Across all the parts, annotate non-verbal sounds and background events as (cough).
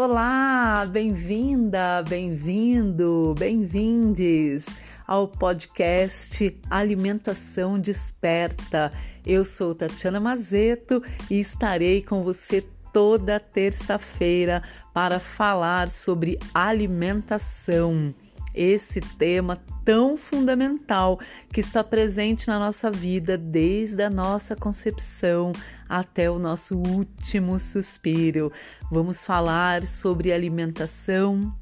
Olá, bem-vinda, bem-vindo, bem-vindes ao podcast Alimentação Desperta. Eu sou Tatiana Mazeto e estarei com você toda terça-feira para falar sobre alimentação. Esse tema tão fundamental que está presente na nossa vida desde a nossa concepção até o nosso último suspiro. Vamos falar sobre alimentação,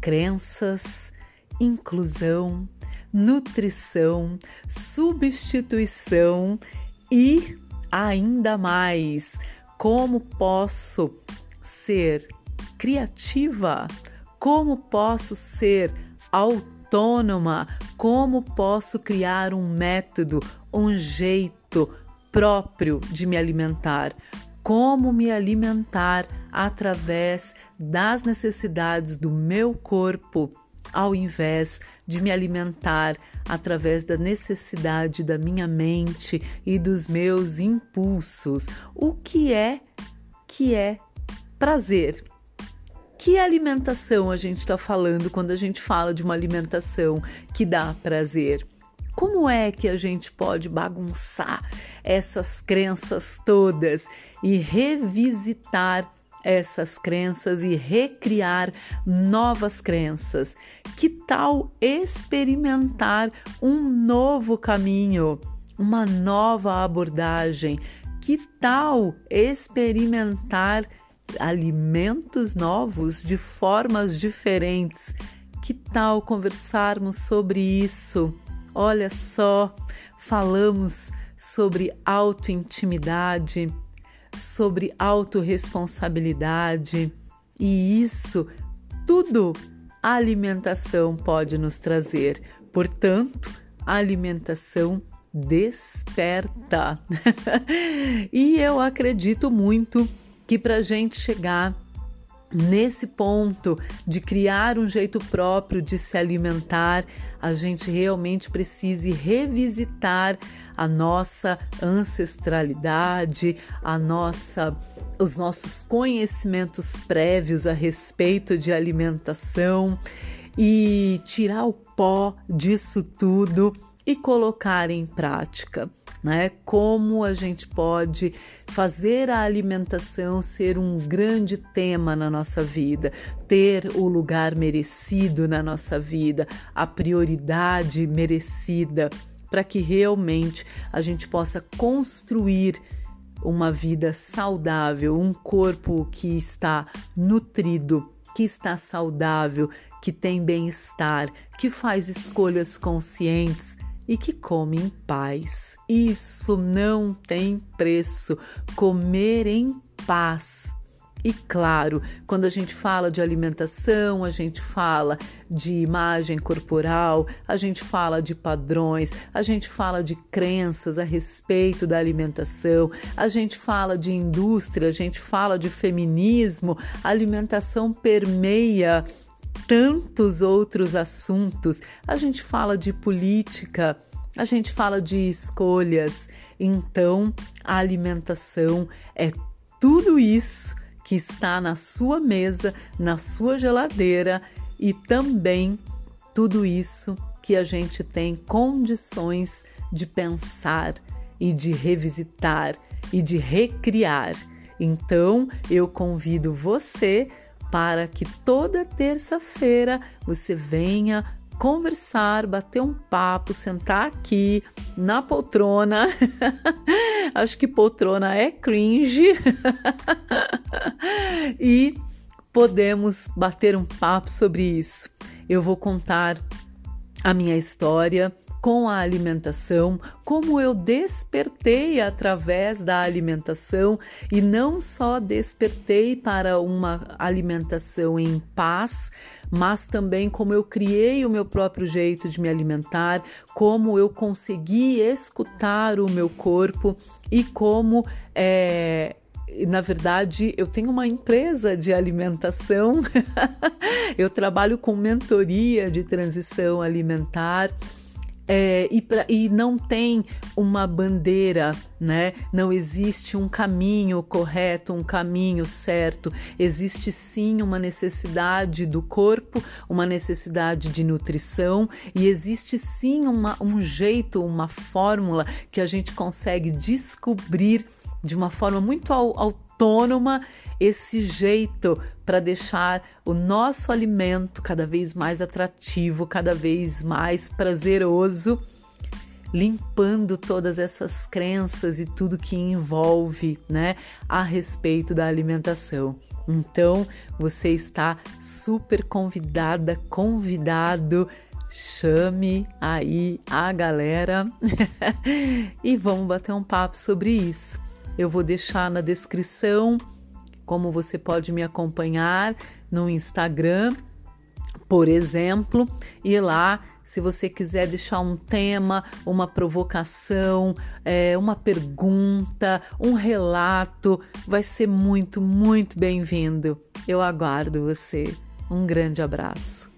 crenças, inclusão, nutrição, substituição e ainda mais como posso ser criativa, como posso ser autônoma, como posso criar um método, um jeito próprio de me alimentar, como me alimentar através das necessidades do meu corpo, ao invés de me alimentar através da necessidade da minha mente e dos meus impulsos. O que é que é prazer? Que alimentação a gente está falando quando a gente fala de uma alimentação que dá prazer? Como é que a gente pode bagunçar essas crenças todas e revisitar essas crenças e recriar novas crenças? Que tal experimentar um novo caminho, uma nova abordagem? Que tal experimentar alimentos novos de formas diferentes? Que tal conversarmos sobre isso? Olha só, falamos sobre autointimidade, sobre autorresponsabilidade e isso tudo a alimentação pode nos trazer. Portanto, a alimentação desperta. (laughs) e eu acredito muito que para a gente chegar nesse ponto de criar um jeito próprio de se alimentar, a gente realmente precise revisitar a nossa ancestralidade, a nossa os nossos conhecimentos prévios a respeito de alimentação e tirar o pó disso tudo e colocar em prática né? Como a gente pode fazer a alimentação ser um grande tema na nossa vida, ter o lugar merecido na nossa vida, a prioridade merecida, para que realmente a gente possa construir uma vida saudável, um corpo que está nutrido, que está saudável, que tem bem-estar, que faz escolhas conscientes e que come em paz. Isso não tem preço. Comer em paz. E claro, quando a gente fala de alimentação, a gente fala de imagem corporal, a gente fala de padrões, a gente fala de crenças a respeito da alimentação, a gente fala de indústria, a gente fala de feminismo, a alimentação permeia tantos outros assuntos. A gente fala de política, a gente fala de escolhas. Então, a alimentação é tudo isso que está na sua mesa, na sua geladeira e também tudo isso que a gente tem condições de pensar e de revisitar e de recriar. Então, eu convido você para que toda terça-feira você venha conversar, bater um papo, sentar aqui na poltrona. (laughs) Acho que poltrona é cringe. (laughs) e podemos bater um papo sobre isso. Eu vou contar a minha história com a alimentação, como eu despertei através da alimentação e não só despertei para uma alimentação em paz, mas também como eu criei o meu próprio jeito de me alimentar, como eu consegui escutar o meu corpo e como é, na verdade, eu tenho uma empresa de alimentação, (laughs) eu trabalho com mentoria de transição alimentar é, e, pra, e não tem uma bandeira, né? Não existe um caminho correto, um caminho certo. Existe sim uma necessidade do corpo, uma necessidade de nutrição e existe sim uma, um jeito, uma fórmula que a gente consegue descobrir de uma forma muito autônoma esse jeito para deixar o nosso alimento cada vez mais atrativo, cada vez mais prazeroso, limpando todas essas crenças e tudo que envolve, né, a respeito da alimentação. Então, você está super convidada, convidado chame aí a galera (laughs) e vamos bater um papo sobre isso. Eu vou deixar na descrição como você pode me acompanhar no Instagram, por exemplo, e lá se você quiser deixar um tema, uma provocação, é, uma pergunta, um relato, vai ser muito, muito bem-vindo. Eu aguardo você. Um grande abraço.